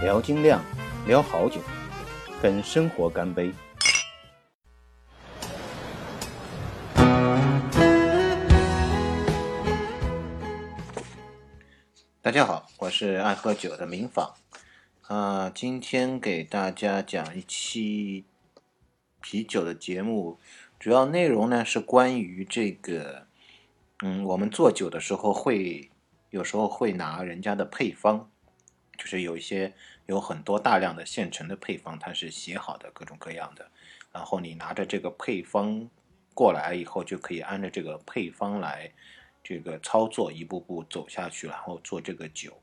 聊精酿，聊好酒，跟生活干杯！大家好，我是爱喝酒的明坊。啊，今天给大家讲一期啤酒的节目，主要内容呢是关于这个，嗯，我们做酒的时候会有时候会拿人家的配方，就是有一些有很多大量的现成的配方，它是写好的各种各样的，然后你拿着这个配方过来以后，就可以按照这个配方来这个操作，一步步走下去，然后做这个酒。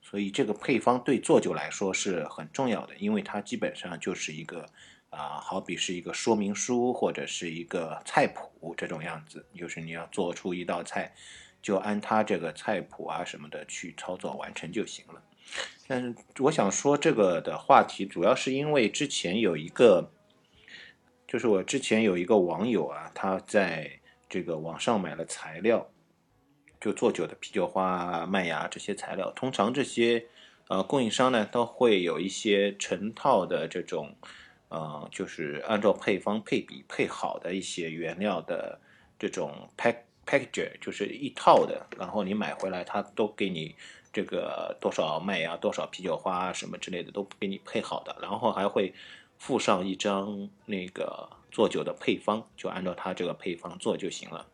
所以这个配方对做酒来说是很重要的，因为它基本上就是一个啊，好比是一个说明书或者是一个菜谱这种样子，就是你要做出一道菜，就按它这个菜谱啊什么的去操作完成就行了。但是我想说这个的话题，主要是因为之前有一个，就是我之前有一个网友啊，他在这个网上买了材料。就做酒的啤酒花、麦芽这些材料，通常这些呃供应商呢都会有一些成套的这种，呃，就是按照配方配比配好的一些原料的这种 pack package，就是一套的。然后你买回来，他都给你这个多少麦芽、多少啤酒花什么之类的都给你配好的，然后还会附上一张那个做酒的配方，就按照他这个配方做就行了。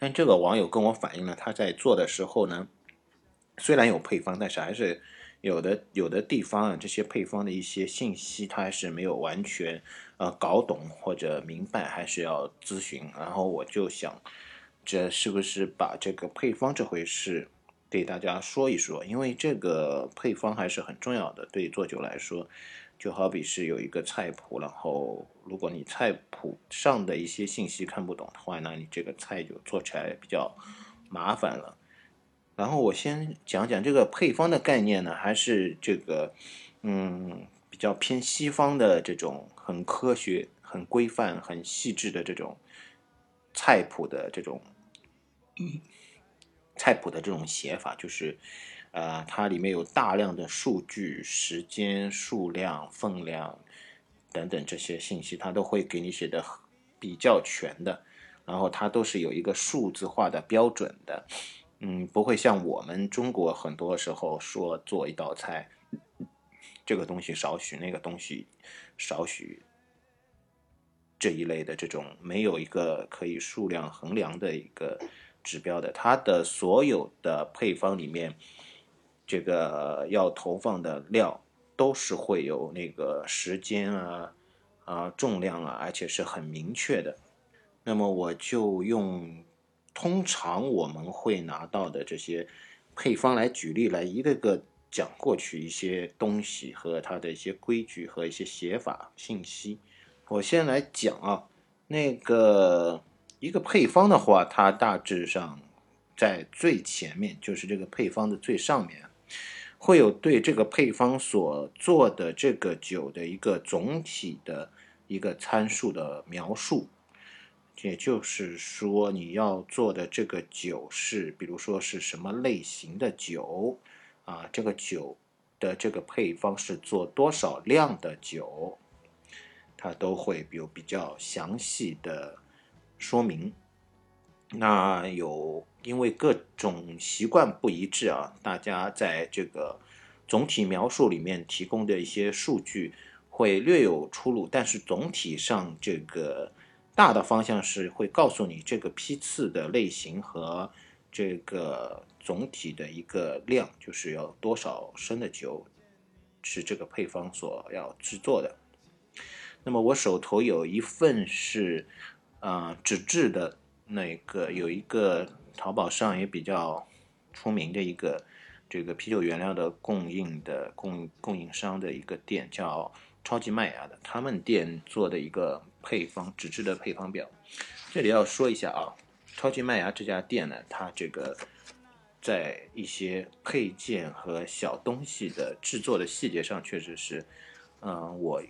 但这个网友跟我反映了，他在做的时候呢，虽然有配方，但是还是有的有的地方啊，这些配方的一些信息，他还是没有完全呃搞懂或者明白，还是要咨询。然后我就想，这是不是把这个配方这回事给大家说一说？因为这个配方还是很重要的，对做酒来说。就好比是有一个菜谱，然后如果你菜谱上的一些信息看不懂的话，那你这个菜就做起来比较麻烦了。然后我先讲讲这个配方的概念呢，还是这个嗯比较偏西方的这种很科学、很规范、很细致的这种菜谱的这种菜谱的这种写法，就是。呃，它里面有大量的数据、时间、数量、分量等等这些信息，它都会给你写的比较全的，然后它都是有一个数字化的标准的，嗯，不会像我们中国很多时候说做一道菜，这个东西少许，那个东西少许这一类的这种没有一个可以数量衡量的一个指标的，它的所有的配方里面。这个要投放的料都是会有那个时间啊啊重量啊，而且是很明确的。那么我就用通常我们会拿到的这些配方来举例，来一个个讲过去一些东西和它的一些规矩和一些写法信息。我先来讲啊，那个一个配方的话，它大致上在最前面，就是这个配方的最上面。会有对这个配方所做的这个酒的一个总体的一个参数的描述，也就是说你要做的这个酒是，比如说是什么类型的酒啊？这个酒的这个配方是做多少量的酒，它都会有比较详细的说明。那有。因为各种习惯不一致啊，大家在这个总体描述里面提供的一些数据会略有出入，但是总体上这个大的方向是会告诉你这个批次的类型和这个总体的一个量，就是要多少升的酒是这个配方所要制作的。那么我手头有一份是啊纸质的那个有一个。淘宝上也比较出名的一个这个啤酒原料的供应的供供应商的一个店叫超级麦芽的，他们店做的一个配方纸质的配方表。这里要说一下啊，超级麦芽这家店呢，它这个在一些配件和小东西的制作的细节上，确实是，嗯，我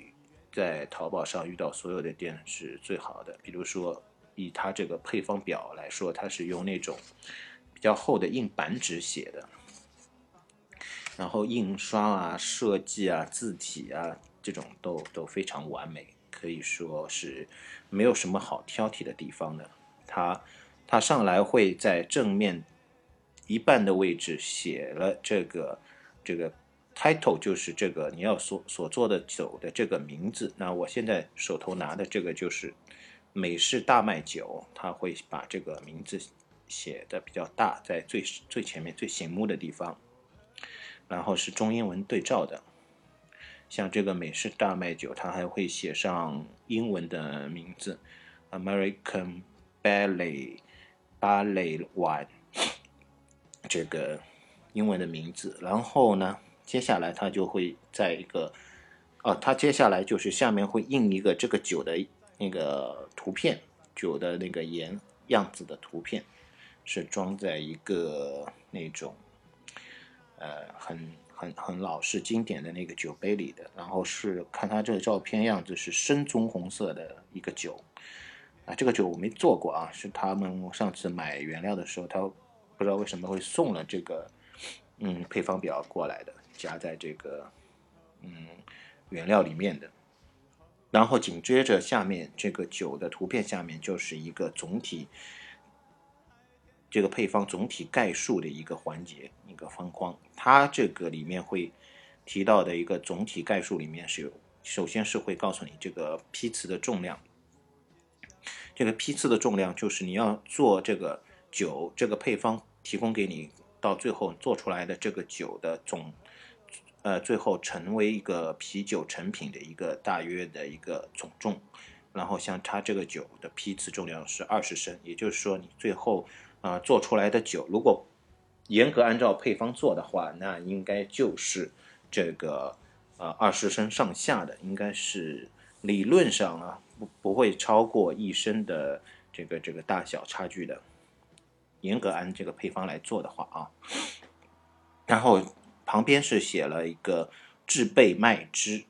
在淘宝上遇到所有的店是最好的。比如说。以它这个配方表来说，它是用那种比较厚的硬板纸写的。然后印刷啊、设计啊、字体啊，这种都都非常完美，可以说是没有什么好挑剔的地方的。它它上来会在正面一半的位置写了这个这个 title，就是这个你要所所做的酒的这个名字。那我现在手头拿的这个就是美式大麦酒，它会把这个名字写的比较大，在最最前面最醒目的地方。然后是中英文对照的，像这个美式大麦酒，它还会写上英文的名字，American Barley Barley Wine，这个英文的名字。然后呢，接下来它就会在一个，哦，它接下来就是下面会印一个这个酒的那个图片，酒的那个颜样子的图片，是装在一个那种。呃，很很很老式经典的那个酒杯里的，然后是看它这个照片样子是深棕红色的一个酒，啊，这个酒我没做过啊，是他们上次买原料的时候，他不知道为什么会送了这个嗯配方表过来的，加在这个嗯原料里面的，然后紧接着下面这个酒的图片下面就是一个总体。这个配方总体概述的一个环节，一个方框，它这个里面会提到的一个总体概述里面是有，首先是会告诉你这个批次的重量，这个批次的重量就是你要做这个酒，这个配方提供给你，到最后做出来的这个酒的总，呃，最后成为一个啤酒成品的一个大约的一个总重，然后像它这个酒的批次重量是二十升，也就是说你最后。啊，做出来的酒如果严格按照配方做的话，那应该就是这个呃二十升上下的，应该是理论上啊不不会超过一升的这个这个大小差距的。严格按这个配方来做的话啊，然后旁边是写了一个制备麦汁，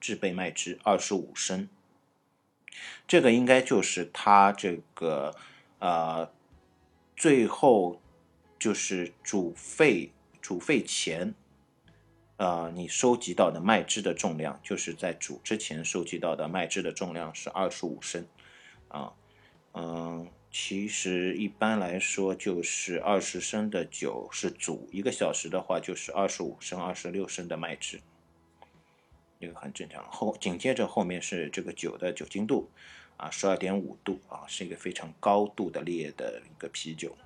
制备麦汁二十五升，这个应该就是它这个呃。最后就是煮沸，煮沸前，呃，你收集到的麦汁的重量，就是在煮之前收集到的麦汁的重量是二十五升，啊，嗯，其实一般来说就是二十升的酒是煮一个小时的话，就是二十五升、二十六升的麦汁，这个很正常。后紧接着后面是这个酒的酒精度。啊，十二点五度啊，是一个非常高度的烈的一个啤酒。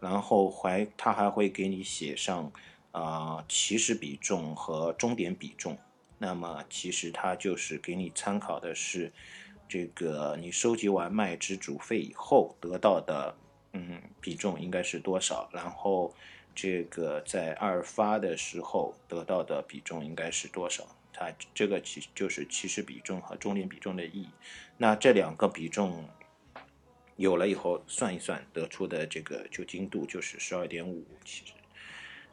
然后还他还会给你写上啊起始比重和终点比重。那么其实它就是给你参考的是这个你收集完麦汁煮沸以后得到的嗯比重应该是多少，然后这个在二发的时候得到的比重应该是多少。它这个其实就是起始比重和终点比重的意义。那这两个比重有了以后，算一算得出的这个酒精度就是十二点五，其实，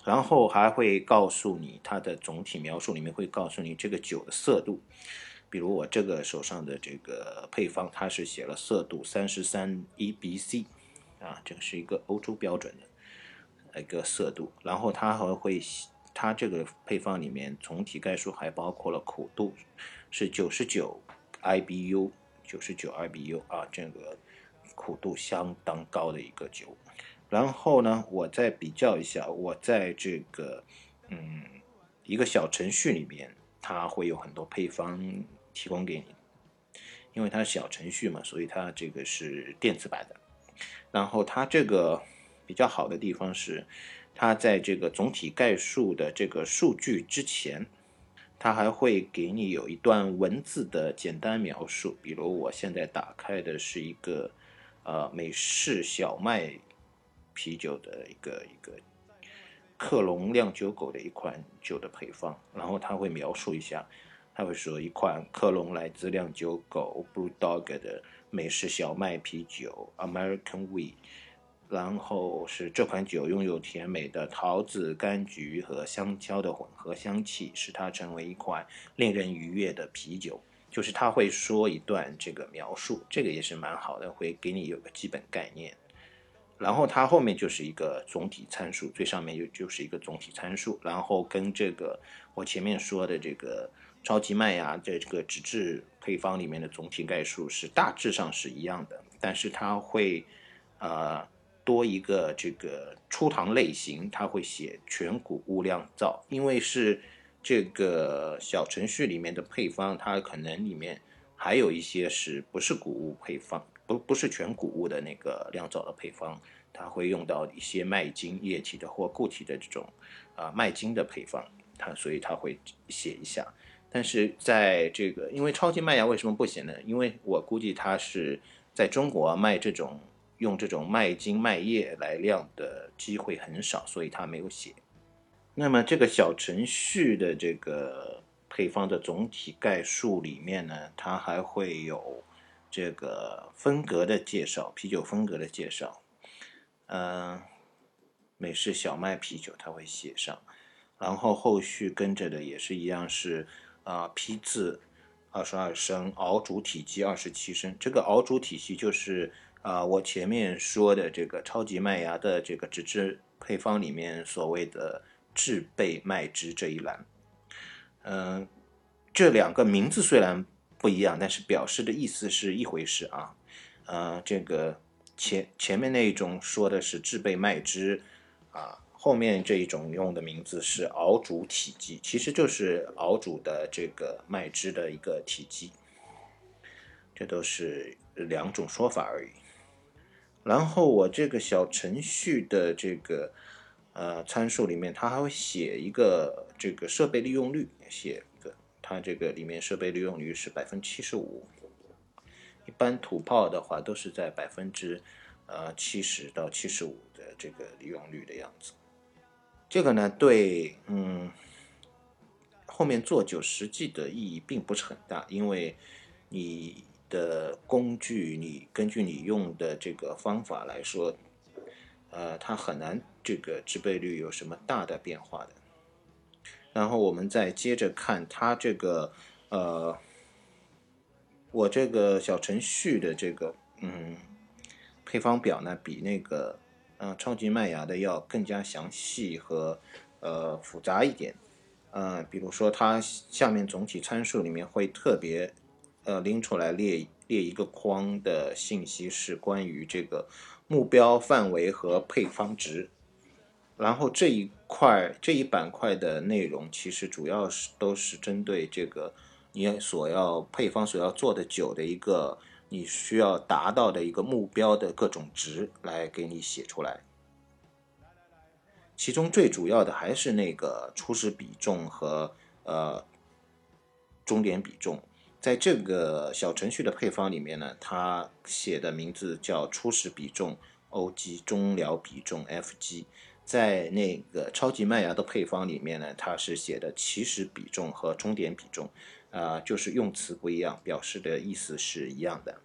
然后还会告诉你它的总体描述里面会告诉你这个酒的色度，比如我这个手上的这个配方，它是写了色度三十三 EBC，啊，这个是一个欧洲标准的一个色度，然后它还会。它这个配方里面总体概述还包括了苦度，是九十九 IBU，九十九 IBU 啊，这个苦度相当高的一个酒。然后呢，我再比较一下，我在这个嗯一个小程序里面，它会有很多配方提供给你，因为它是小程序嘛，所以它这个是电子版的。然后它这个比较好的地方是。它在这个总体概述的这个数据之前，它还会给你有一段文字的简单描述。比如我现在打开的是一个呃美式小麦啤酒的一个一个克隆酿酒狗的一款酒的配方，然后它会描述一下，他会说一款克隆来自酿酒狗 Blue Dog 的美式小麦啤酒 American Wheat。然后是这款酒拥有甜美的桃子、柑橘和香蕉的混合香气，使它成为一款令人愉悦的啤酒。就是他会说一段这个描述，这个也是蛮好的，会给你有个基本概念。然后它后面就是一个总体参数，最上面就就是一个总体参数，然后跟这个我前面说的这个超级麦芽的这个脂质配方里面的总体概述是大致上是一样的，但是它会呃多一个这个出糖类型，它会写全谷物酿造，因为是这个小程序里面的配方，它可能里面还有一些是不是谷物配方。不不是全谷物的那个酿造的配方，它会用到一些麦精液体的或固体的这种啊麦精的配方，它所以它会写一下。但是在这个，因为超级麦芽为什么不写呢？因为我估计它是在中国卖这种用这种麦精麦液来酿的机会很少，所以它没有写。那么这个小程序的这个配方的总体概述里面呢，它还会有。这个风格的介绍，啤酒风格的介绍，嗯，美式小麦啤酒它会写上，然后后续跟着的也是一样是啊批次二十二升，熬煮体积二十七升。这个熬煮体系就是啊我前面说的这个超级麦芽的这个脂质配方里面所谓的制备麦汁这一栏，嗯，这两个名字虽然。不一样，但是表示的意思是一回事啊。呃，这个前前面那一种说的是制备麦汁啊，后面这一种用的名字是熬煮体积，其实就是熬煮的这个麦汁的一个体积，这都是两种说法而已。然后我这个小程序的这个呃参数里面，它还会写一个这个设备利用率，写一个。它这个里面设备利用率是百分之七十五，一般土炮的话都是在百分之呃七十到七十五的这个利用率的样子。这个呢，对嗯后面做酒实际的意义并不是很大，因为你的工具，你根据你用的这个方法来说，呃，它很难这个制备率有什么大的变化的。然后我们再接着看它这个，呃，我这个小程序的这个，嗯，配方表呢，比那个，嗯，超级麦芽的要更加详细和，呃，复杂一点。呃，比如说它下面总体参数里面会特别，呃，拎出来列列一个框的信息是关于这个目标范围和配方值。然后这一块这一板块的内容，其实主要是都是针对这个你所要配方所要做的酒的一个你需要达到的一个目标的各种值来给你写出来。其中最主要的还是那个初始比重和呃终点比重，在这个小程序的配方里面呢，它写的名字叫初始比重 OG，终了比重 FG。在那个超级麦芽的配方里面呢，它是写的起始比重和终点比重，啊，就是用词不一样，表示的意思是一样的。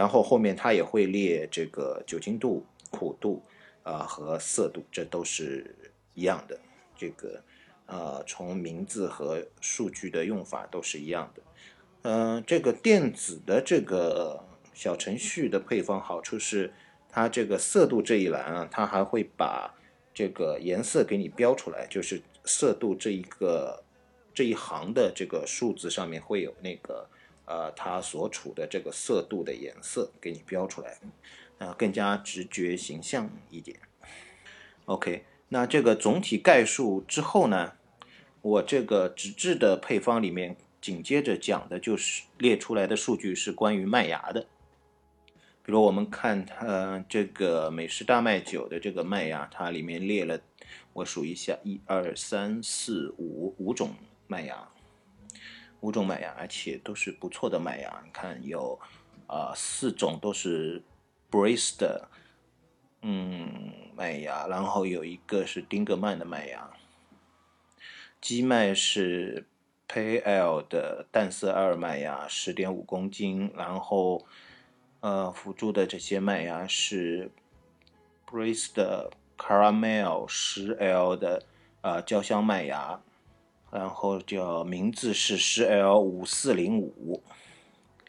然后后面它也会列这个酒精度、苦度，啊和色度，这都是一样的。这个，呃，从名字和数据的用法都是一样的。嗯，这个电子的这个小程序的配方好处是，它这个色度这一栏啊，它还会把这个颜色给你标出来，就是色度这一个这一行的这个数字上面会有那个呃它所处的这个色度的颜色给你标出来，啊更加直觉形象一点。OK，那这个总体概述之后呢，我这个纸质的配方里面紧接着讲的就是列出来的数据是关于麦芽的。比如我们看它这个美式大麦酒的这个麦芽，它里面列了，我数一下，一二三四五五种麦芽，五种麦芽，而且都是不错的麦芽。你看有啊四种都是 Brist，嗯麦芽，然后有一个是丁格曼的麦芽，基麦是 pal 的淡色阿尔麦芽，十点五公斤，然后。呃，辅助的这些麦芽是 Breeze 的 Caramel 十 L 的呃焦香麦芽，然后叫名字是十 L 五四零五，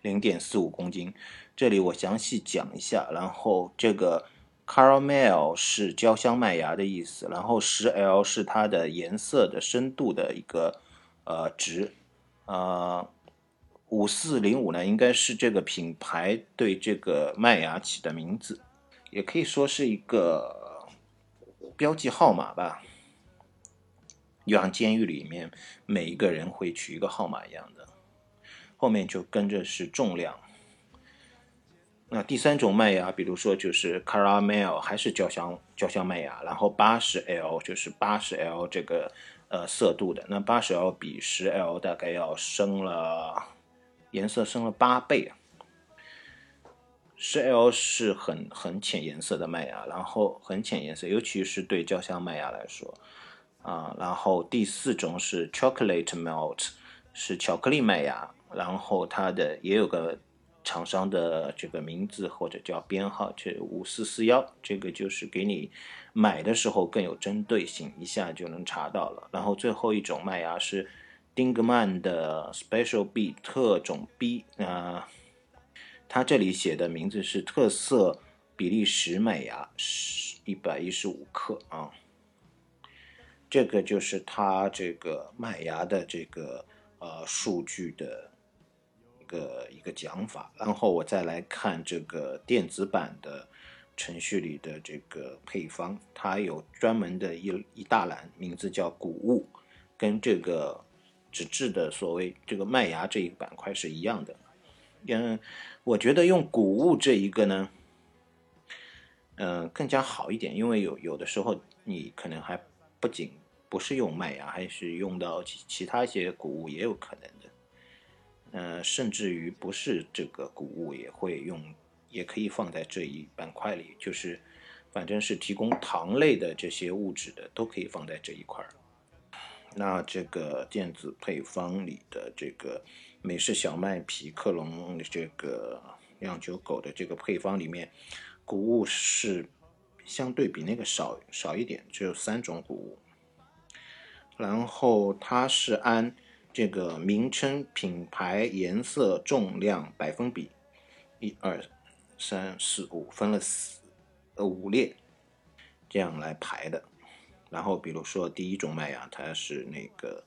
零点四五公斤。这里我详细讲一下，然后这个 caramel 是焦香麦芽的意思，然后十 L 是它的颜色的深度的一个呃值，呃，五四零五呢应该是这个品牌对这个麦芽起的名字，也可以说是一个标记号码吧，就像监狱里面每一个人会取一个号码一样的，后面就跟着是重量。那第三种麦芽，比如说就是 caramel，还是焦香焦香麦芽，然后八十 L 就是八十 L 这个呃色度的，那八十 L 比十 L 大概要升了颜色升了八倍。十 L 是很很浅颜色的麦芽，然后很浅颜色，尤其是对焦香麦芽来说啊。然后第四种是 chocolate malt，是巧克力麦芽，然后它的也有个。厂商的这个名字或者叫编号，这五四四幺，这个就是给你买的时候更有针对性，一下就能查到了。然后最后一种麦芽是丁格曼的 Special B 特种 B 啊，它这里写的名字是特色比利时麦芽，是一百一十五克啊。这个就是它这个麦芽的这个呃数据的一。个一个讲法，然后我再来看这个电子版的程序里的这个配方，它有专门的一一大栏，名字叫谷物，跟这个纸质的所谓这个麦芽这一板块是一样的。嗯，我觉得用谷物这一个呢，嗯，更加好一点，因为有有的时候你可能还不仅不是用麦芽，还是用到其其他一些谷物也有可能的。呃，甚至于不是这个谷物也会用，也可以放在这一板块里，就是反正是提供糖类的这些物质的，都可以放在这一块儿。那这个电子配方里的这个美式小麦皮克隆这个酿酒狗的这个配方里面，谷物是相对比那个少少一点，只有三种谷物，然后它是按。这个名称、品牌、颜色、重量、百分比，一二三四五，分了四呃五列，这样来排的。然后比如说第一种麦芽，它是那个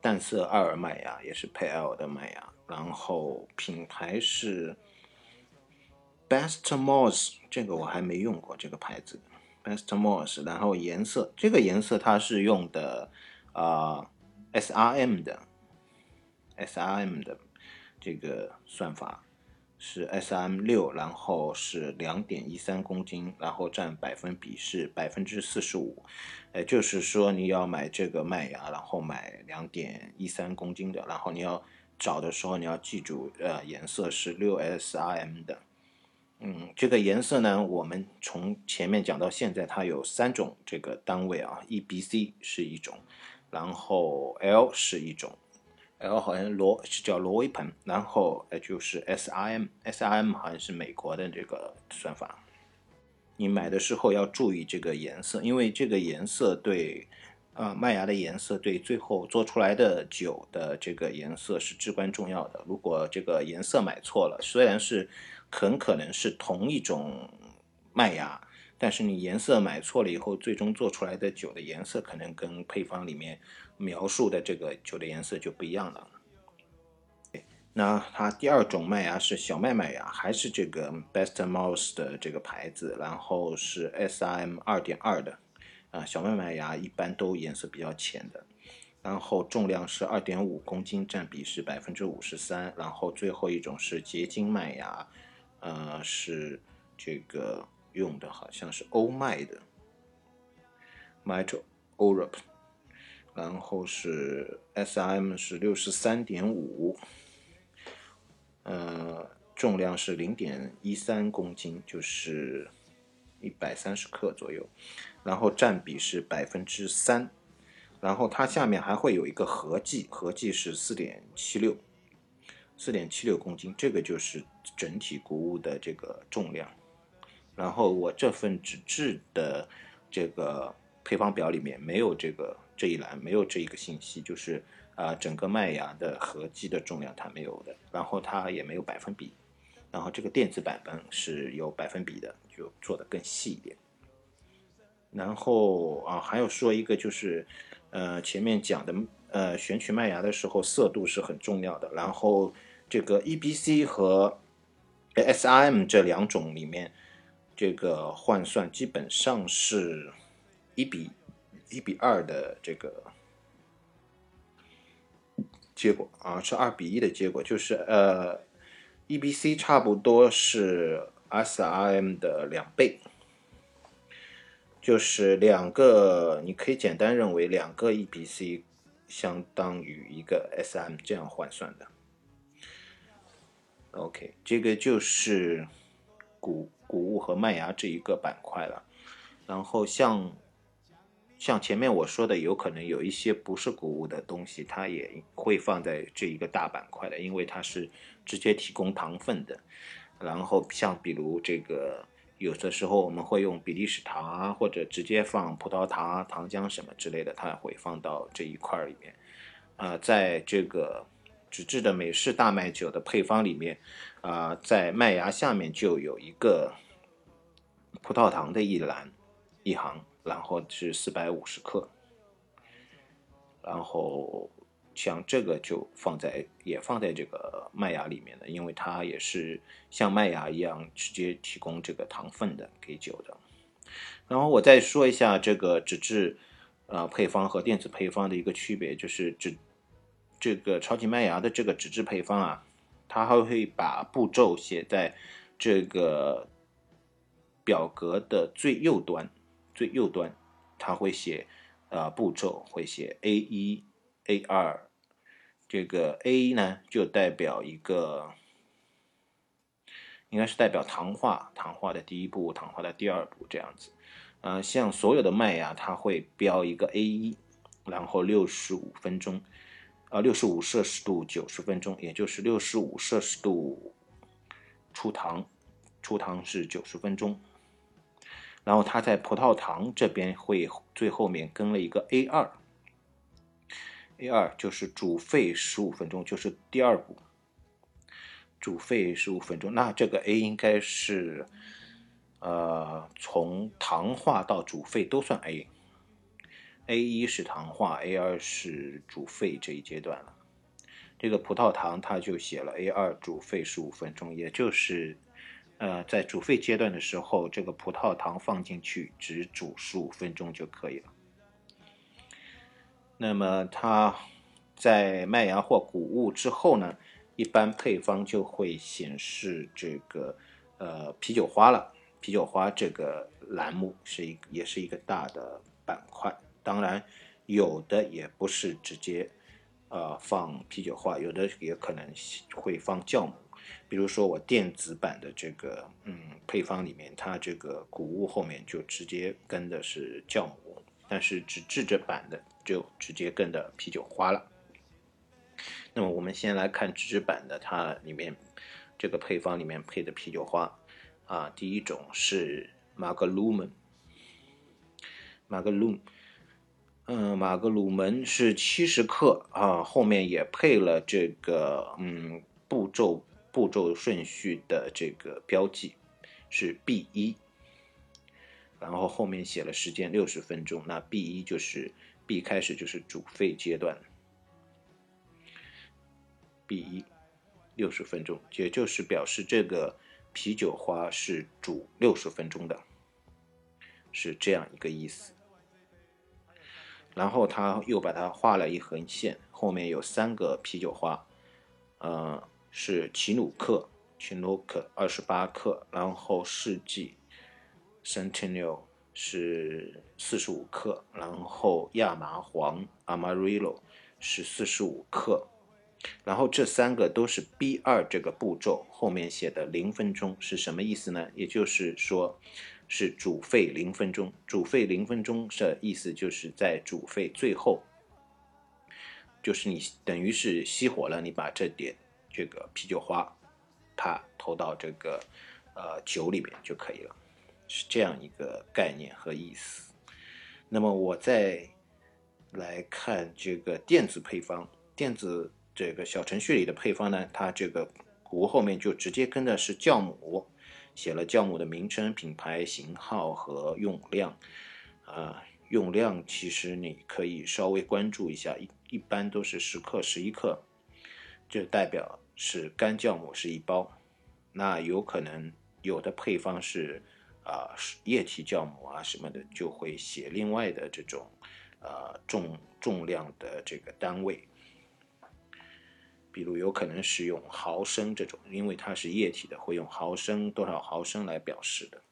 淡色阿尔麦芽，也是配 L 的麦芽。然后品牌是 Best Moss，这个我还没用过这个牌子，Best Moss。然后颜色，这个颜色它是用的啊 SRM 的。S R M 的这个算法是 S R M 六，然后是两点一三公斤，然后占百分比是百分之四十五，也就是说你要买这个麦芽，然后买两点一三公斤的，然后你要找的时候你要记住，呃，颜色是六 S R M 的，嗯，这个颜色呢，我们从前面讲到现在，它有三种这个单位啊，E B C 是一种，然后 L 是一种。L 好像罗是叫罗威盆，然后呃就是 S I M，S I M 好像是美国的这个算法。你买的时候要注意这个颜色，因为这个颜色对，呃麦芽的颜色对最后做出来的酒的这个颜色是至关重要的。如果这个颜色买错了，虽然是很可能是同一种麦芽。但是你颜色买错了以后，最终做出来的酒的颜色可能跟配方里面描述的这个酒的颜色就不一样了。那它第二种麦芽是小麦麦芽，还是这个 Best Mouse 的这个牌子，然后是 S I M 二点二的，啊，小麦麦芽一般都颜色比较浅的，然后重量是二点五公斤，占比是百分之五十三，然后最后一种是结晶麦芽，呃，是这个。用的好像是欧麦的 m i t o Europe，然后是 SIM 是六十三点五，呃，重量是零点一三公斤，就是一百三十克左右，然后占比是百分之三，然后它下面还会有一个合计，合计是四点七六，四点七六公斤，这个就是整体谷物的这个重量。然后我这份纸质的这个配方表里面没有这个这一栏，没有这一个信息，就是啊整个麦芽的合计的重量它没有的，然后它也没有百分比，然后这个电子版本是有百分比的，就做的更细一点。然后啊，还有说一个就是，呃，前面讲的，呃，选取麦芽的时候色度是很重要的。然后这个 EBC 和 SRM 这两种里面，这个换算基本上是一比一比二的这个结果啊，是二比一的结果，就是呃，EBC 差不多是 SRM 的两倍。就是两个，你可以简单认为两个 EBC 相当于一个 SM 这样换算的。OK，这个就是谷谷物和麦芽这一个板块了。然后像像前面我说的，有可能有一些不是谷物的东西，它也会放在这一个大板块的，因为它是直接提供糖分的。然后像比如这个。有的时候我们会用比利时糖啊，或者直接放葡萄糖啊、糖浆什么之类的，它会放到这一块里面。啊，在这个纸质的美式大麦酒的配方里面，啊，在麦芽下面就有一个葡萄糖的一栏一行，然后是四百五十克，然后。像这个就放在也放在这个麦芽里面的，因为它也是像麦芽一样直接提供这个糖分的给酒的。然后我再说一下这个纸质呃配方和电子配方的一个区别，就是纸这个超级麦芽的这个纸质配方啊，它还会把步骤写在这个表格的最右端，最右端它会写呃步骤会写 A 一 A 二。这个 A 呢，就代表一个，应该是代表糖化，糖化的第一步，糖化的第二步这样子。啊，像所有的麦芽，它会标一个 A 一，然后六十五分钟，啊，六十五摄氏度九十分钟，也就是六十五摄氏度出糖，出糖是九十分钟。然后它在葡萄糖这边会最后面跟了一个 A 二。A 二就是煮沸十五分钟，就是第二步，煮沸十五分钟。那这个 A 应该是，呃，从糖化到煮沸都算 A。A 一是糖化，A 二是煮沸这一阶段了。这个葡萄糖它就写了 A 二煮沸十五分钟，也就是，呃，在煮沸阶段的时候，这个葡萄糖放进去只煮十五分钟就可以了。那么它在麦芽或谷物之后呢，一般配方就会显示这个呃啤酒花了。啤酒花这个栏目是一也是一个大的板块。当然，有的也不是直接呃放啤酒花，有的也可能会放酵母。比如说我电子版的这个嗯配方里面，它这个谷物后面就直接跟的是酵母，但是纸质这版的。就直接跟的啤酒花了。那么我们先来看纸质版的，它里面这个配方里面配的啤酒花啊，第一种是马格鲁门，马格鲁，嗯，马格鲁门是七十克啊，后面也配了这个嗯步骤步骤顺序的这个标记是 B 一，然后后面写了时间六十分钟，那 B 一就是。B 开始就是煮沸阶段，B 一六十分钟，也就是表示这个啤酒花是煮六十分钟的，是这样一个意思。然后他又把它画了一横线，后面有三个啤酒花，呃，是奇努克，奇努克二十八克，然后世纪，Centennial。是四十五克，然后亚麻黄 Amarillo 是四十五克，然后这三个都是 B 二这个步骤后面写的零分钟是什么意思呢？也就是说是煮沸零分钟，煮沸零分钟的意思就是在煮沸最后，就是你等于是熄火了，你把这点这个啤酒花，它投到这个呃酒里面就可以了。是这样一个概念和意思。那么我再来看这个电子配方，电子这个小程序里的配方呢，它这个壶后面就直接跟的是酵母，写了酵母的名称、品牌、型号和用量。啊，用量其实你可以稍微关注一下，一一般都是十克、十一克，就代表是干酵母是一包。那有可能有的配方是啊液体酵母啊什么的，就会写另外的这种呃重重量的这个单位。比如有可能是用毫升这种，因为它是液体的，会用毫升多少毫升来表示的。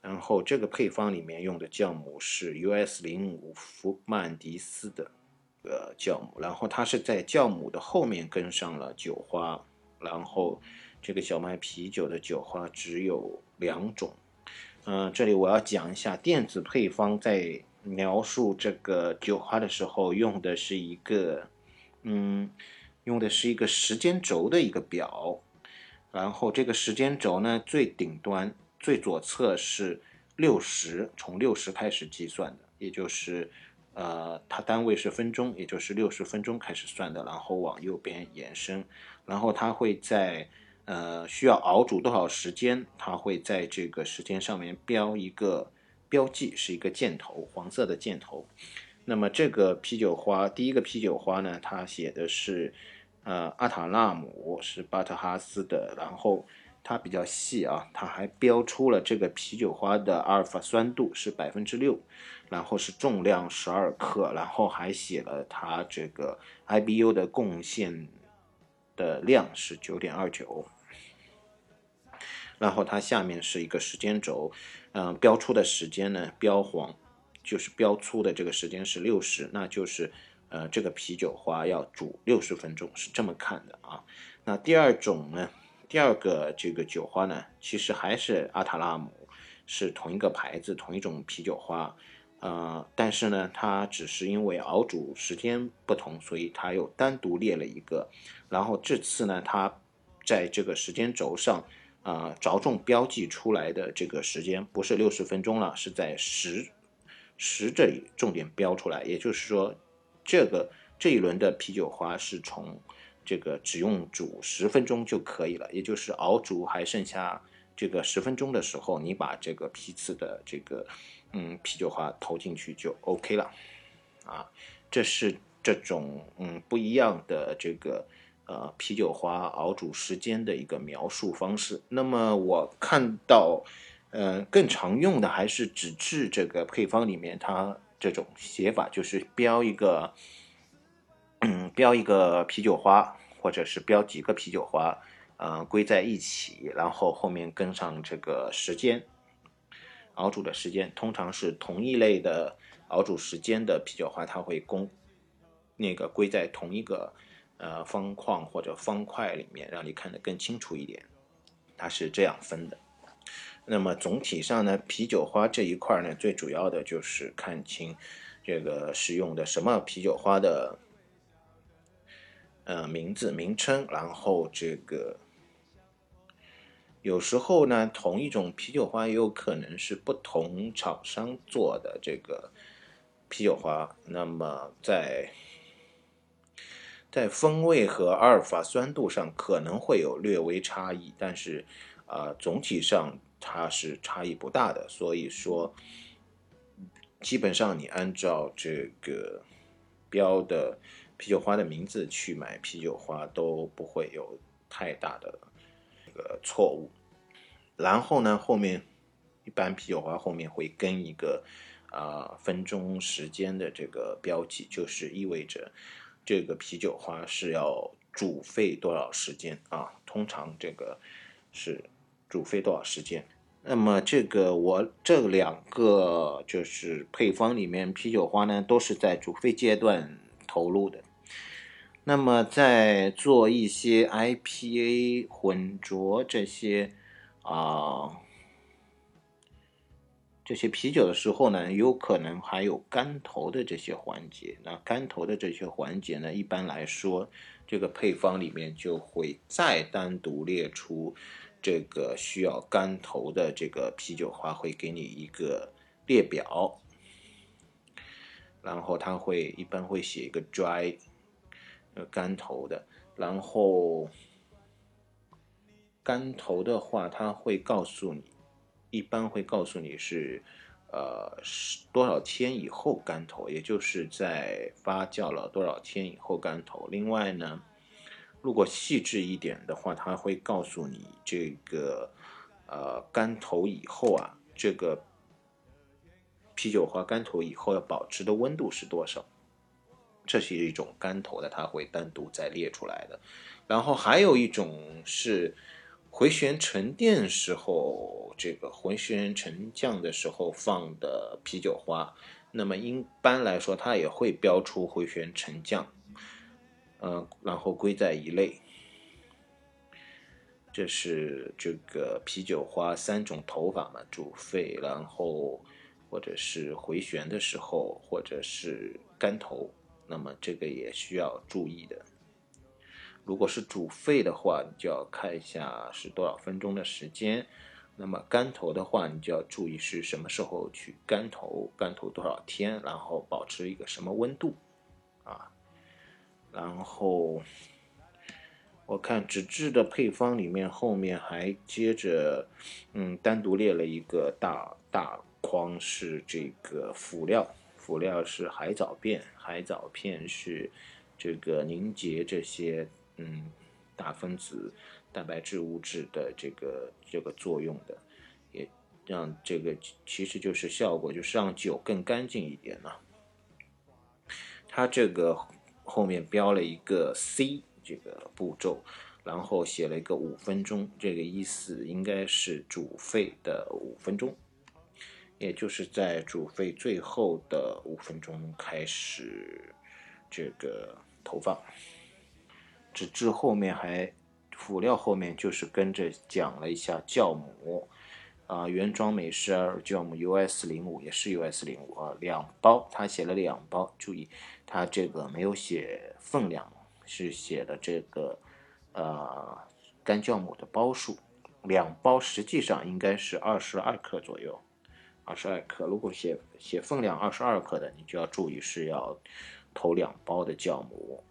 然后这个配方里面用的酵母是 US 零五福曼迪斯的呃酵母，然后它是在酵母的后面跟上了酒花，然后这个小麦啤酒的酒花只有两种。嗯，这里我要讲一下电子配方在描述这个酒花的时候用的是一个嗯。用的是一个时间轴的一个表，然后这个时间轴呢，最顶端最左侧是六十，从六十开始计算的，也就是呃，它单位是分钟，也就是六十分钟开始算的，然后往右边延伸，然后它会在呃需要熬煮多少时间，它会在这个时间上面标一个标记，是一个箭头，黄色的箭头。那么这个啤酒花，第一个啤酒花呢，它写的是。呃，阿塔纳姆是巴特哈斯的，然后它比较细啊，它还标出了这个啤酒花的阿尔法酸度是百分之六，然后是重量十二克，然后还写了它这个 IBU 的贡献的量是九点二九，然后它下面是一个时间轴，嗯，标出的时间呢，标黄就是标出的这个时间是六十，那就是。呃，这个啤酒花要煮六十分钟，是这么看的啊。那第二种呢，第二个这个酒花呢，其实还是阿塔拉姆，是同一个牌子，同一种啤酒花。呃，但是呢，它只是因为熬煮时间不同，所以它又单独列了一个。然后这次呢，它在这个时间轴上，啊，着重标记出来的这个时间不是六十分钟了，是在十十这里重点标出来，也就是说。这个这一轮的啤酒花是从这个只用煮十分钟就可以了，也就是熬煮还剩下这个十分钟的时候，你把这个批次的这个嗯啤酒花投进去就 OK 了，啊，这是这种嗯不一样的这个呃啤酒花熬煮时间的一个描述方式。那么我看到，嗯，更常用的还是纸质这个配方里面它。这种写法就是标一个，嗯，标一个啤酒花，或者是标几个啤酒花，呃，归在一起，然后后面跟上这个时间，熬煮的时间，通常是同一类的熬煮时间的啤酒花，它会供那个归在同一个呃方框或者方块里面，让你看得更清楚一点。它是这样分的。那么总体上呢，啤酒花这一块呢，最主要的就是看清这个是用的什么啤酒花的呃名字名称，然后这个有时候呢，同一种啤酒花也有可能是不同厂商做的这个啤酒花，那么在在风味和阿尔法酸度上可能会有略微差异，但是啊，总体上。它是差异不大的，所以说，基本上你按照这个标的啤酒花的名字去买啤酒花都不会有太大的这个错误。然后呢，后面一般啤酒花后面会跟一个啊分钟时间的这个标记，就是意味着这个啤酒花是要煮沸多少时间啊？通常这个是煮沸多少时间？那么这个我这两个就是配方里面啤酒花呢，都是在煮沸阶段投入的。那么在做一些 IPA 混浊这些啊这些啤酒的时候呢，有可能还有干头的这些环节。那干头的这些环节呢，一般来说这个配方里面就会再单独列出。这个需要干头的这个啤酒花会给你一个列表，然后它会一般会写一个 dry，呃干头的，然后干头的话，它会告诉你，一般会告诉你是，呃，是多少天以后干头，也就是在发酵了多少天以后干头。另外呢，如果细致一点的话，它会告诉你这个，呃，干头以后啊，这个啤酒花干头以后要保持的温度是多少。这是一种干头的，它会单独再列出来的。然后还有一种是回旋沉淀时候，这个回旋沉降的时候放的啤酒花，那么一般来说它也会标出回旋沉降，嗯，然后归在一类。这是这个啤酒花三种头法嘛，煮沸，然后或者是回旋的时候，或者是干头。那么这个也需要注意的。如果是煮沸的话，你就要看一下是多少分钟的时间。那么干头的话，你就要注意是什么时候去干头，干头多少天，然后保持一个什么温度啊。然后我看纸质的配方里面后面还接着，嗯，单独列了一个大大框是这个辅料。辅料是海藻片，海藻片是这个凝结这些嗯大分子蛋白质物质的这个这个作用的，也让这个其实就是效果就是让酒更干净一点呢。它这个后面标了一个 C 这个步骤，然后写了一个五分钟，这个意思应该是煮沸的五分钟。也就是在煮沸最后的五分钟开始这个投放，直至后面还辅料后面就是跟着讲了一下酵母啊，原装美式酵母 US 零五也是 US 零五啊，两包，他写了两包，注意他这个没有写分量，是写的这个呃干酵母的包数，两包实际上应该是二十二克左右。二十二克，如果写写分量二十二克的，你就要注意是要投两包的酵母。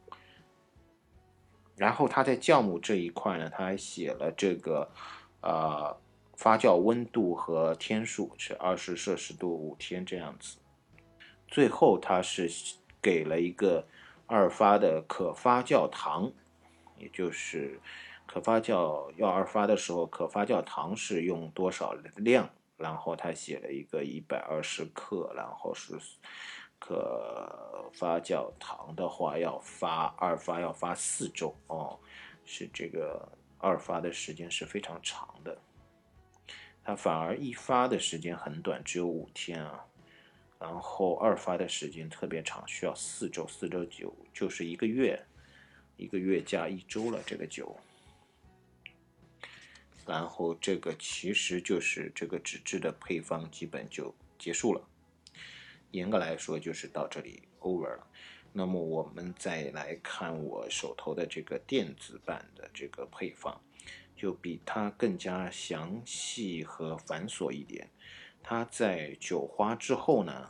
然后他在酵母这一块呢，他还写了这个呃发酵温度和天数是二十摄氏度五天这样子。最后他是给了一个二发的可发酵糖，也就是可发酵要二发的时候，可发酵糖是用多少量？然后他写了一个一百二十克，然后是可发酵糖的话要发二发要发四周哦，是这个二发的时间是非常长的，它反而一发的时间很短，只有五天啊，然后二发的时间特别长，需要四周，四周九就是一个月，一个月加一周了这个酒。然后这个其实就是这个纸质的配方基本就结束了，严格来说就是到这里 over 了。那么我们再来看我手头的这个电子版的这个配方，就比它更加详细和繁琐一点。它在酒花之后呢，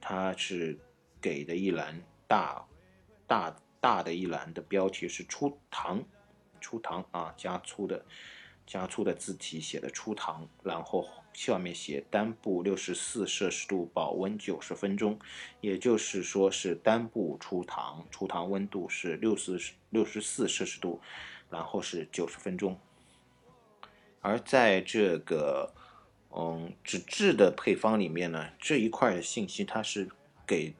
它是给的一栏大大大的一栏的标题是出糖。出糖啊，加粗的，加粗的字体写的出糖，然后下面写单步六十四摄氏度保温九十分钟，也就是说是单步出糖，出糖温度是六十六十四摄氏度，然后是九十分钟。而在这个嗯纸质的配方里面呢，这一块的信息它是给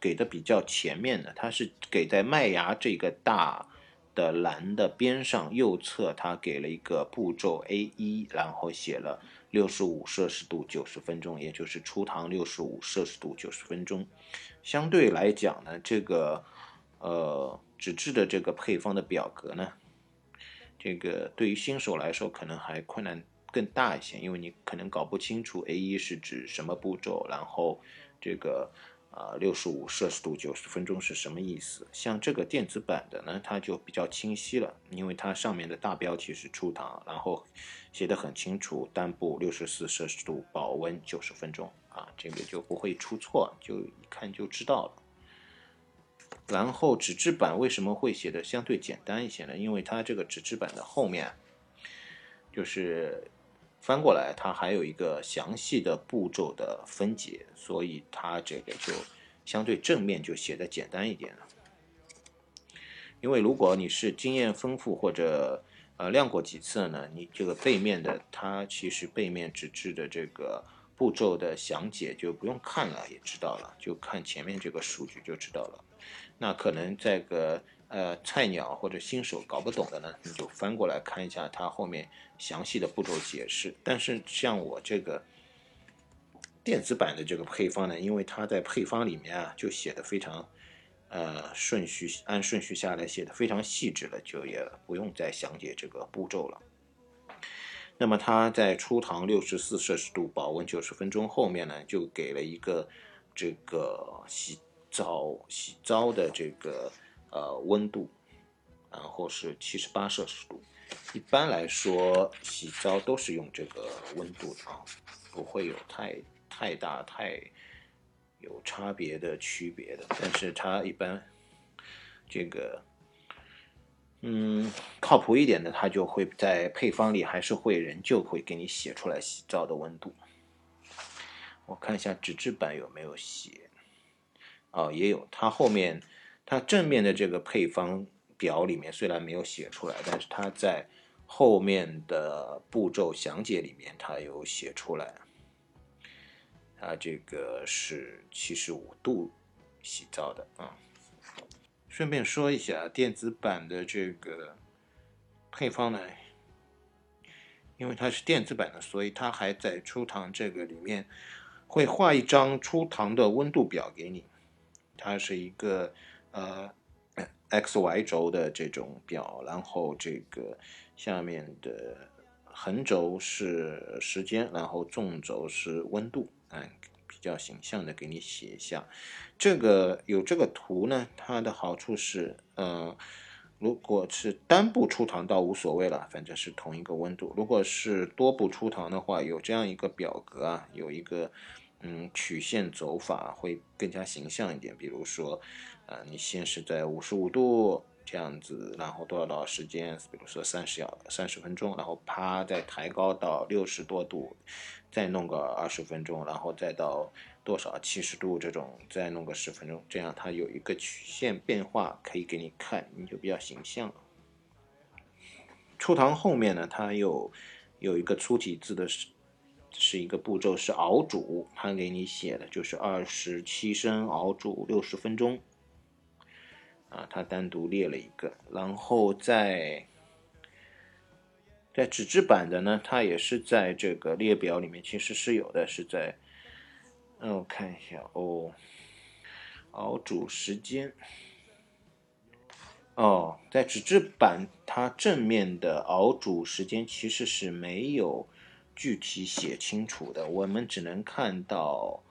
给的比较前面的，它是给在麦芽这个大。的栏的边上右侧，它给了一个步骤 A 一，然后写了六十五摄氏度九十分钟，也就是出糖六十五摄氏度九十分钟。相对来讲呢，这个呃纸质的这个配方的表格呢，这个对于新手来说可能还困难更大一些，因为你可能搞不清楚 A 一是指什么步骤，然后这个。啊，六十五摄氏度九十分钟是什么意思？像这个电子版的呢，它就比较清晰了，因为它上面的大标题是出糖，然后写的很清楚，单步六十四摄氏度保温九十分钟啊，这个就不会出错，就一看就知道了。然后纸质版为什么会写的相对简单一些呢？因为它这个纸质版的后面就是翻过来，它还有一个详细的步骤的分解，所以它这个就相对正面就写的简单一点了。因为如果你是经验丰富或者呃亮过几次呢，你这个背面的它其实背面纸质的这个步骤的详解就不用看了，也知道了，就看前面这个数据就知道了。那可能这个呃菜鸟或者新手搞不懂的呢，你就翻过来看一下它后面详细的步骤解释。但是像我这个电子版的这个配方呢，因为它在配方里面啊就写的非常。呃，顺序按顺序下来写的非常细致了，就也不用再详解这个步骤了。那么它在出糖六十四摄氏度、保温九十分钟后面呢，就给了一个这个洗澡洗澡的这个呃温度，然后是七十八摄氏度。一般来说，洗澡都是用这个温度的啊，不会有太太大太。有差别的区别的，但是它一般这个嗯靠谱一点的，它就会在配方里还是会仍旧会给你写出来洗澡的温度。我看一下纸质版有没有写，哦也有，它后面它正面的这个配方表里面虽然没有写出来，但是它在后面的步骤详解里面它有写出来。它这个是七十五度洗澡的啊。顺便说一下，电子版的这个配方呢，因为它是电子版的，所以它还在出糖这个里面会画一张出糖的温度表给你。它是一个呃 x y 轴的这种表，然后这个下面的横轴是时间，然后纵轴是温度。嗯，比较形象的给你写一下，这个有这个图呢，它的好处是，嗯，如果是单步出糖倒无所谓了，反正是同一个温度。如果是多步出糖的话，有这样一个表格啊，有一个嗯曲线走法会更加形象一点。比如说，呃，你先是在五十五度。这样子，然后多少多少时间，比如说三十秒、三十分钟，然后啪再抬高到六十多度，再弄个二十分钟，然后再到多少七十度这种，再弄个十分钟，这样它有一个曲线变化可以给你看，你就比较形象。初唐后面呢，它有有一个粗体字的是一个步骤是熬煮，它给你写的就是二十七升熬煮六十分钟。啊，它单独列了一个，然后在在纸质版的呢，它也是在这个列表里面，其实是有的，是在，嗯，我看一下哦，熬煮时间，哦，在纸质版它正面的熬煮时间其实是没有具体写清楚的，我们只能看到。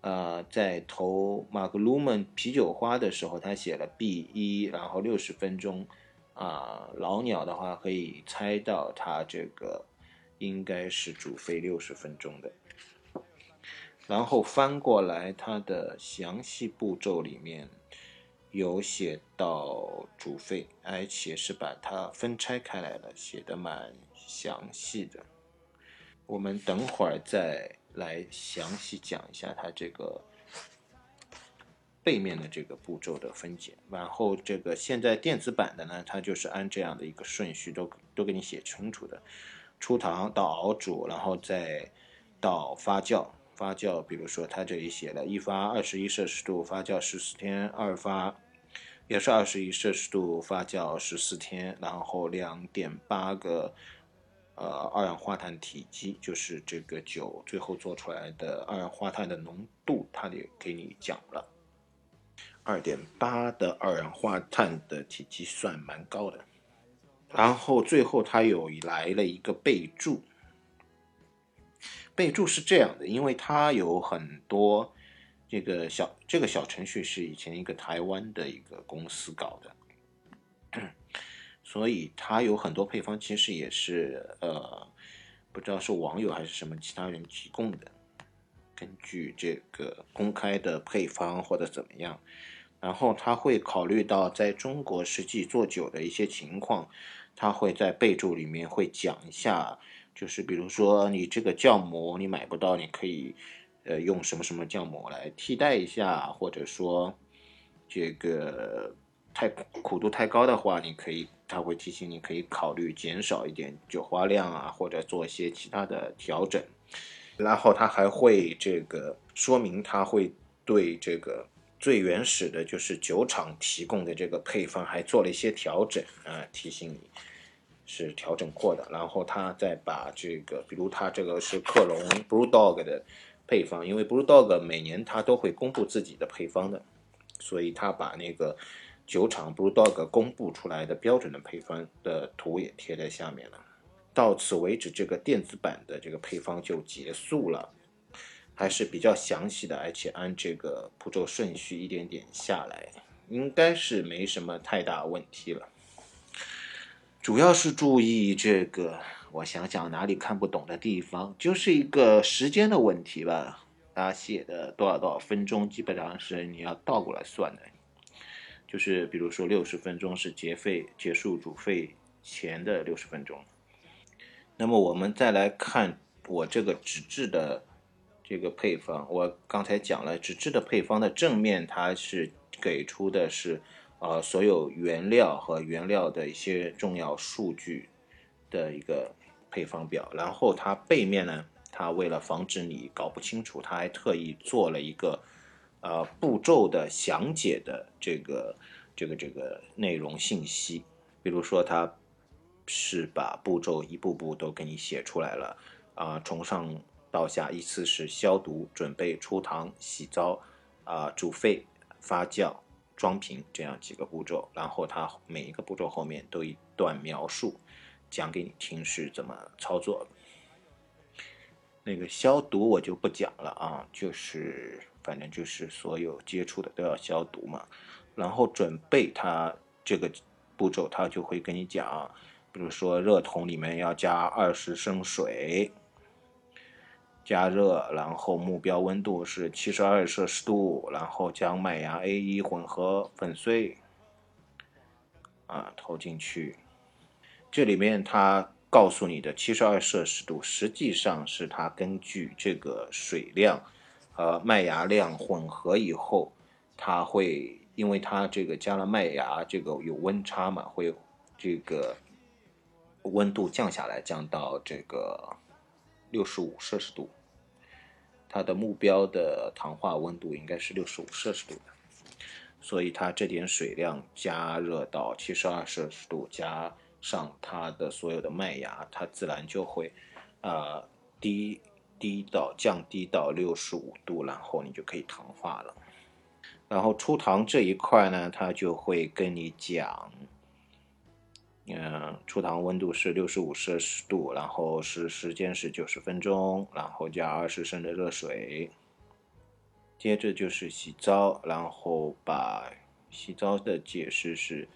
呃，在投马格鲁门啤酒花的时候，他写了 B 一，然后六十分钟。啊，老鸟的话可以猜到他这个应该是煮沸六十分钟的。然后翻过来，它的详细步骤里面有写到煮沸，而且是把它分拆开来了，写的蛮详细的。我们等会儿再。来详细讲一下它这个背面的这个步骤的分解，然后这个现在电子版的呢，它就是按这样的一个顺序都都给你写清楚的，出糖到熬煮，然后再到发酵，发酵，比如说它这里写了一发二十一摄氏度发酵十四天，二发也是二十一摄氏度发酵十四天，然后两点八个。呃，二氧化碳体积就是这个酒最后做出来的二氧化碳的浓度，它也给你讲了，二点八的二氧化碳的体积算蛮高的。然后最后它有来了一个备注，备注是这样的，因为它有很多这个小这个小程序是以前一个台湾的一个公司搞的。所以它有很多配方，其实也是呃，不知道是网友还是什么其他人提供的，根据这个公开的配方或者怎么样，然后他会考虑到在中国实际做酒的一些情况，他会在备注里面会讲一下，就是比如说你这个酵母你买不到，你可以呃用什么什么酵母来替代一下，或者说这个太苦度太高的话，你可以它会提醒你可以考虑减少一点酒花量啊，或者做一些其他的调整。然后它还会这个说明，它会对这个最原始的，就是酒厂提供的这个配方，还做了一些调整啊，提醒你是调整过的。然后他再把这个，比如他这个是克隆 Blue Dog 的配方，因为 Blue Dog 每年他都会公布自己的配方的，所以他把那个酒厂 Blue Dog 公布出来的标准的配方的图也贴在下面了。到此为止，这个电子版的这个配方就结束了，还是比较详细的，而且按这个步骤顺序一点点下来，应该是没什么太大问题了。主要是注意这个，我想想哪里看不懂的地方，就是一个时间的问题吧。他写的多少多少分钟，基本上是你要倒过来算的，就是比如说六十分钟是结沸结束煮沸前的六十分钟。那么我们再来看我这个纸质的这个配方，我刚才讲了纸质的配方的正面，它是给出的是呃所有原料和原料的一些重要数据的一个配方表，然后它背面呢，它为了防止你搞不清楚，它还特意做了一个呃步骤的详解的这个这个这个内容信息，比如说它。是把步骤一步步都给你写出来了啊，从上到下依次是消毒、准备、出糖、洗糟、啊煮沸、发酵、装瓶这样几个步骤，然后它每一个步骤后面都一段描述，讲给你听是怎么操作。那个消毒我就不讲了啊，就是反正就是所有接触的都要消毒嘛。然后准备它这个步骤，它就会跟你讲。比如说，热桶里面要加二十升水，加热，然后目标温度是七十二摄氏度，然后将麦芽 A 一混合粉碎，啊，投进去。这里面它告诉你的七十二摄氏度，实际上是它根据这个水量呃麦芽量混合以后，它会因为它这个加了麦芽，这个有温差嘛，会这个。温度降下来，降到这个六十五摄氏度，它的目标的糖化温度应该是六十五摄氏度的，所以它这点水量加热到七十二摄氏度，加上它的所有的麦芽，它自然就会啊低低到降低到六十五度，然后你就可以糖化了。然后出糖这一块呢，它就会跟你讲。嗯，出糖温度是六十五摄氏度，然后是时间是九十分钟，然后加二十升的热水。接着就是洗糟，然后把洗糟的解释是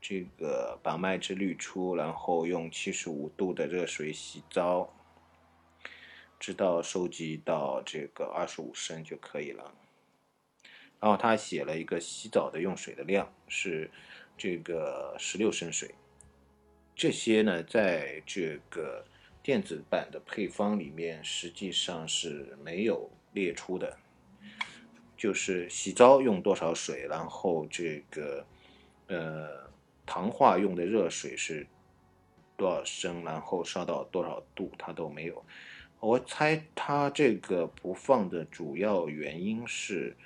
这个把麦汁滤出，然后用七十五度的热水洗糟，直到收集到这个二十五升就可以了。然后他写了一个洗澡的用水的量是这个十六升水。这些呢，在这个电子版的配方里面，实际上是没有列出的。就是洗澡用多少水，然后这个呃糖化用的热水是多少升，然后烧到多少度，它都没有。我猜它这个不放的主要原因是，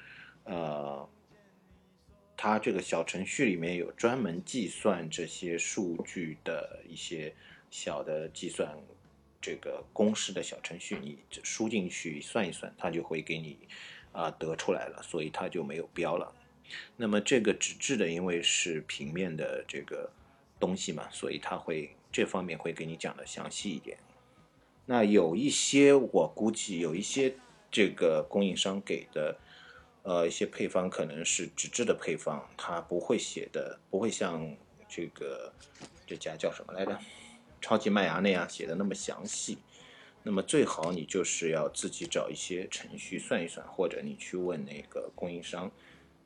呃。它这个小程序里面有专门计算这些数据的一些小的计算这个公式的小程序，你输进去算一算，它就会给你啊得出来了，所以它就没有标了。那么这个纸质的，因为是平面的这个东西嘛，所以它会这方面会给你讲的详细一点。那有一些我估计有一些这个供应商给的。呃，一些配方可能是纸质的配方，它不会写的，不会像这个这家叫什么来着，超级麦芽那样写的那么详细。那么最好你就是要自己找一些程序算一算，或者你去问那个供应商，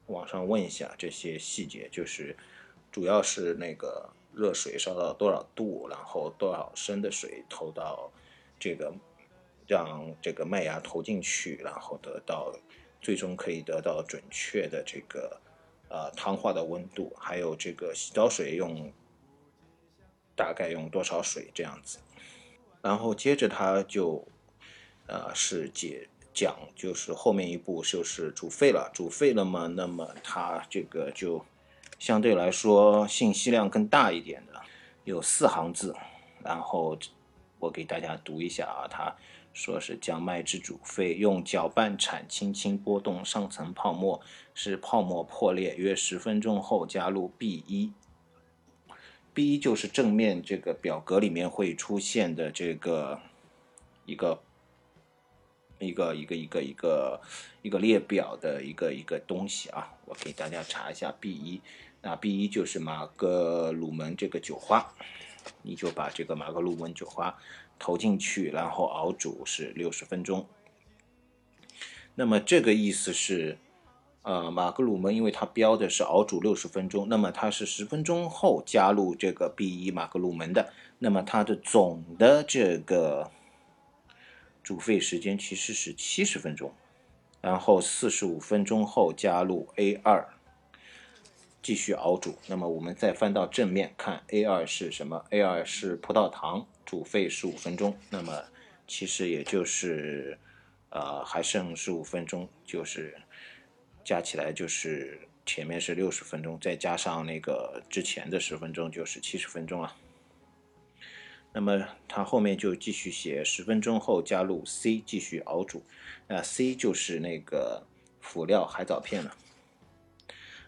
网上问一下这些细节，就是主要是那个热水烧到多少度，然后多少升的水投到这个让这个麦芽投进去，然后得到最终可以得到准确的这个呃汤化的温度，还有这个洗澡水用大概用多少水这样子，然后接着他就呃是解讲就是后面一步就是煮沸了，煮沸了嘛，那么它这个就。相对来说，信息量更大一点的有四行字，然后我给大家读一下啊。他说是将麦汁煮沸，用搅拌铲轻轻拨动上层泡沫，使泡沫破裂，约十分钟后加入 B 一。B 一就是正面这个表格里面会出现的这个一个一个一个一个一个一个列表的一个一个东西啊。我给大家查一下 B 一。那 B 一就是马格鲁门这个酒花，你就把这个马格鲁门酒花投进去，然后熬煮是六十分钟。那么这个意思是，呃，马格鲁门因为它标的是熬煮六十分钟，那么它是十分钟后加入这个 B 一马格鲁门的，那么它的总的这个煮沸时间其实是七十分钟，然后四十五分钟后加入 A 二。继续熬煮，那么我们再翻到正面看，A 二是什么？A 二是葡萄糖，煮沸十五分钟。那么其实也就是，呃，还剩十五分钟，就是加起来就是前面是六十分钟，再加上那个之前的十分钟，就是七十分钟了。那么它后面就继续写，十分钟后加入 C 继续熬煮，那 C 就是那个辅料海藻片了。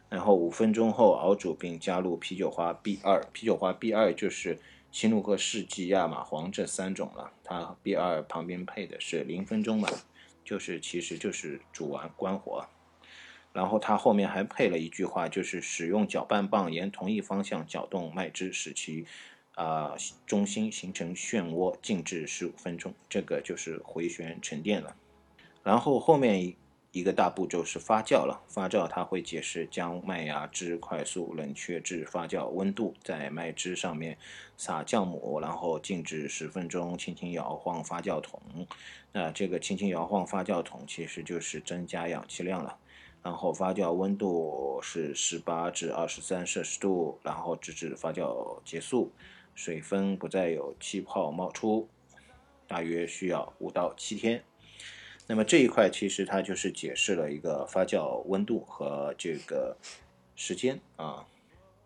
然后五分钟后熬煮，并加入啤酒花 B 二。啤酒花 B 二就是青露和世纪亚麻黄这三种了。它 B 二旁边配的是零分钟嘛，就是其实就是煮完关火。然后它后面还配了一句话，就是使用搅拌棒沿同一方向搅动麦汁，使其啊中心形成漩涡，静置十五分钟。这个就是回旋沉淀了。然后后面一。个大步骤是发酵了，发酵它会解释将麦芽汁快速冷却至发酵温度，在麦汁上面撒酵母，然后静置十分钟，轻轻摇晃发酵桶。那这个轻轻摇晃发酵桶其实就是增加氧气量了。然后发酵温度是十八至二十三摄氏度，然后直至发酵结束，水分不再有气泡冒出，大约需要五到七天。那么这一块其实它就是解释了一个发酵温度和这个时间啊，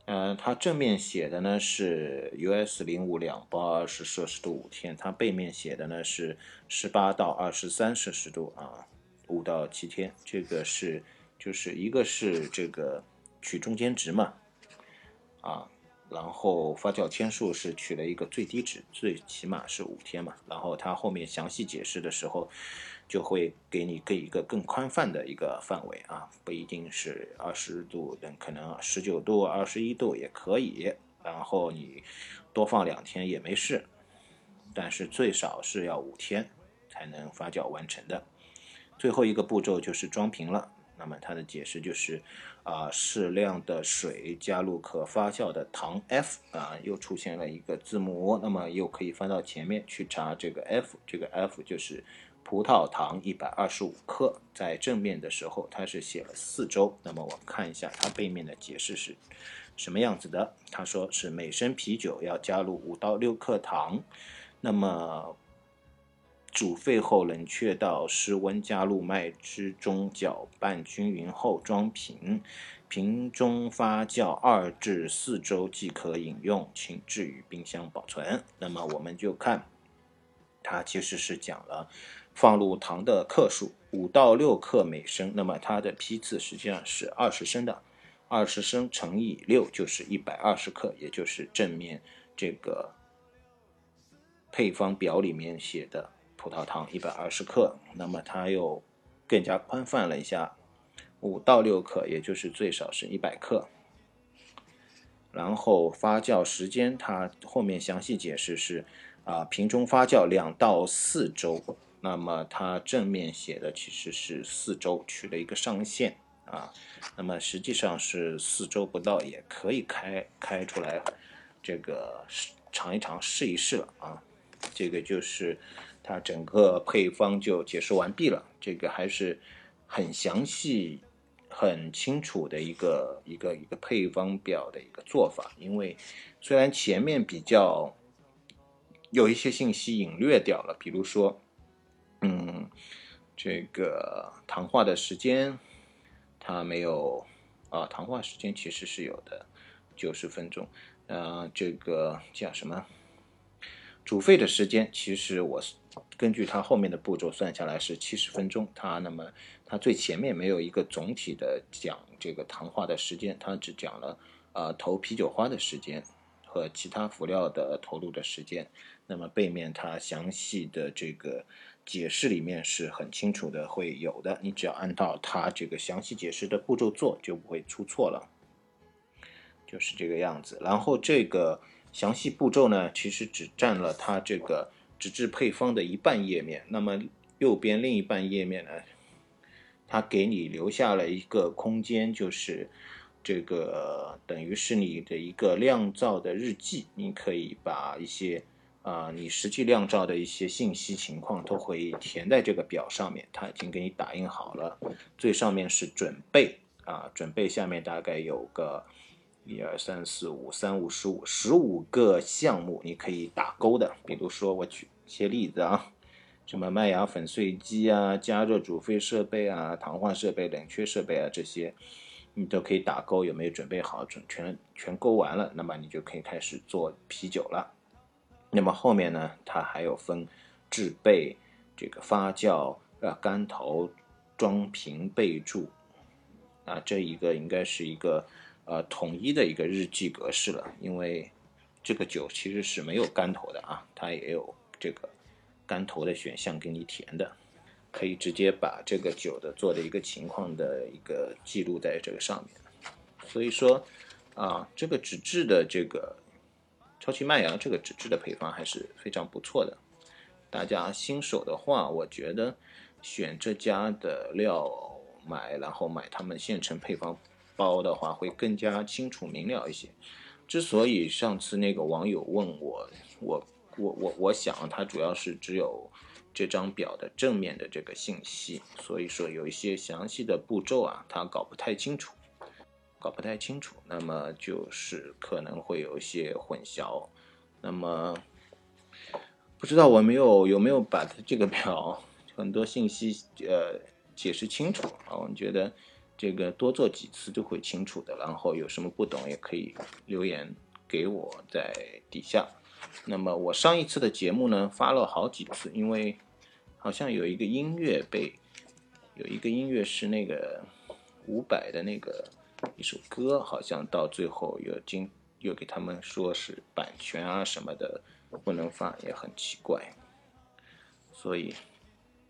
嗯，它正面写的呢是 US 零五两包二十摄氏度五天，它背面写的呢是十八到二十三摄氏度啊，五到七天，这个是就是一个是这个取中间值嘛，啊。然后发酵天数是取了一个最低值，最起码是五天嘛。然后它后面详细解释的时候，就会给你给一个更宽泛的一个范围啊，不一定是二十度，可能十九度、二十一度也可以。然后你多放两天也没事，但是最少是要五天才能发酵完成的。最后一个步骤就是装瓶了。那么它的解释就是，啊，适量的水加入可发酵的糖 F，啊，又出现了一个字母，那么又可以翻到前面去查这个 F，这个 F 就是葡萄糖一百二十五克，在正面的时候它是写了四周，那么我看一下它背面的解释是什么样子的，他说是每升啤酒要加入五到六克糖，那么。煮沸后冷却到室温，加入麦汁中搅拌均匀后装瓶，瓶中发酵二至四周即可饮用，请置于冰箱保存。那么我们就看，它其实是讲了放入糖的克数，五到六克每升。那么它的批次实际上是二十升的，二十升乘以六就是一百二十克，也就是正面这个配方表里面写的。葡萄糖一百二十克，那么它又更加宽泛了一下，五到六克，也就是最少是一百克。然后发酵时间，它后面详细解释是啊，瓶中发酵两到四周。那么它正面写的其实是四周，取了一个上限啊。那么实际上是四周不到，也可以开开出来这个尝一尝试一试了啊。这个就是它整个配方就解释完毕了。这个还是很详细、很清楚的一个一个一个配方表的一个做法。因为虽然前面比较有一些信息隐略掉了，比如说，嗯，这个糖化的时间它没有啊，糖化时间其实是有的，九十分钟。啊，这个叫什么？煮沸的时间，其实我是根据它后面的步骤算下来是七十分钟。它那么它最前面没有一个总体的讲这个糖化的时间，它只讲了啊投啤酒花的时间和其他辅料的投入的时间。那么背面它详细的这个解释里面是很清楚的会有的，你只要按照它这个详细解释的步骤做，就不会出错了。就是这个样子，然后这个详细步骤呢，其实只占了它这个纸质配方的一半页面。那么右边另一半页面呢，它给你留下了一个空间，就是这个等于是你的一个酿造的日记。你可以把一些啊你实际酿造的一些信息情况都会填在这个表上面，它已经给你打印好了。最上面是准备啊，准备下面大概有个。一二三四五三五十五十五个项目，你可以打勾的。比如说，我举些例子啊，什么麦芽粉碎机啊、加热煮沸设备啊、糖化设备、冷却设备啊这些，你都可以打勾，有没有准备好？准全全勾完了，那么你就可以开始做啤酒了。那么后面呢，它还有分制备、这个发酵、啊干头、装瓶、备注啊，这一个应该是一个。呃，统一的一个日记格式了，因为这个酒其实是没有干头的啊，它也有这个干头的选项给你填的，可以直接把这个酒的做的一个情况的一个记录在这个上面。所以说啊，这个纸质的这个超级麦芽这个纸质的配方还是非常不错的。大家新手的话，我觉得选这家的料买，然后买他们现成配方。包的话会更加清楚明了一些。之所以上次那个网友问我，我我我我想他主要是只有这张表的正面的这个信息，所以说有一些详细的步骤啊，他搞不太清楚，搞不太清楚，那么就是可能会有一些混淆。那么不知道我没有有没有把这个表很多信息呃解释清楚啊？我觉得。这个多做几次就会清楚的，然后有什么不懂也可以留言给我在底下。那么我上一次的节目呢发了好几次，因为好像有一个音乐被有一个音乐是那个五百的那个一首歌，好像到最后又经又给他们说是版权啊什么的不能发，也很奇怪。所以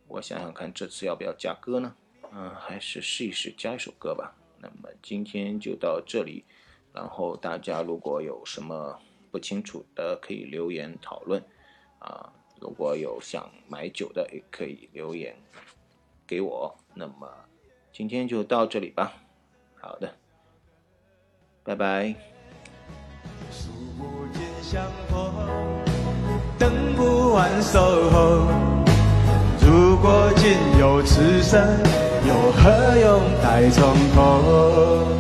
我想想看，这次要不要加歌呢？嗯，还是试一试加一首歌吧。那么今天就到这里，然后大家如果有什么不清楚的，可以留言讨论。啊，如果有想买酒的，也可以留言给我。那么今天就到这里吧。好的，拜拜。等不完守候，如果仅有此生。又何用待从头？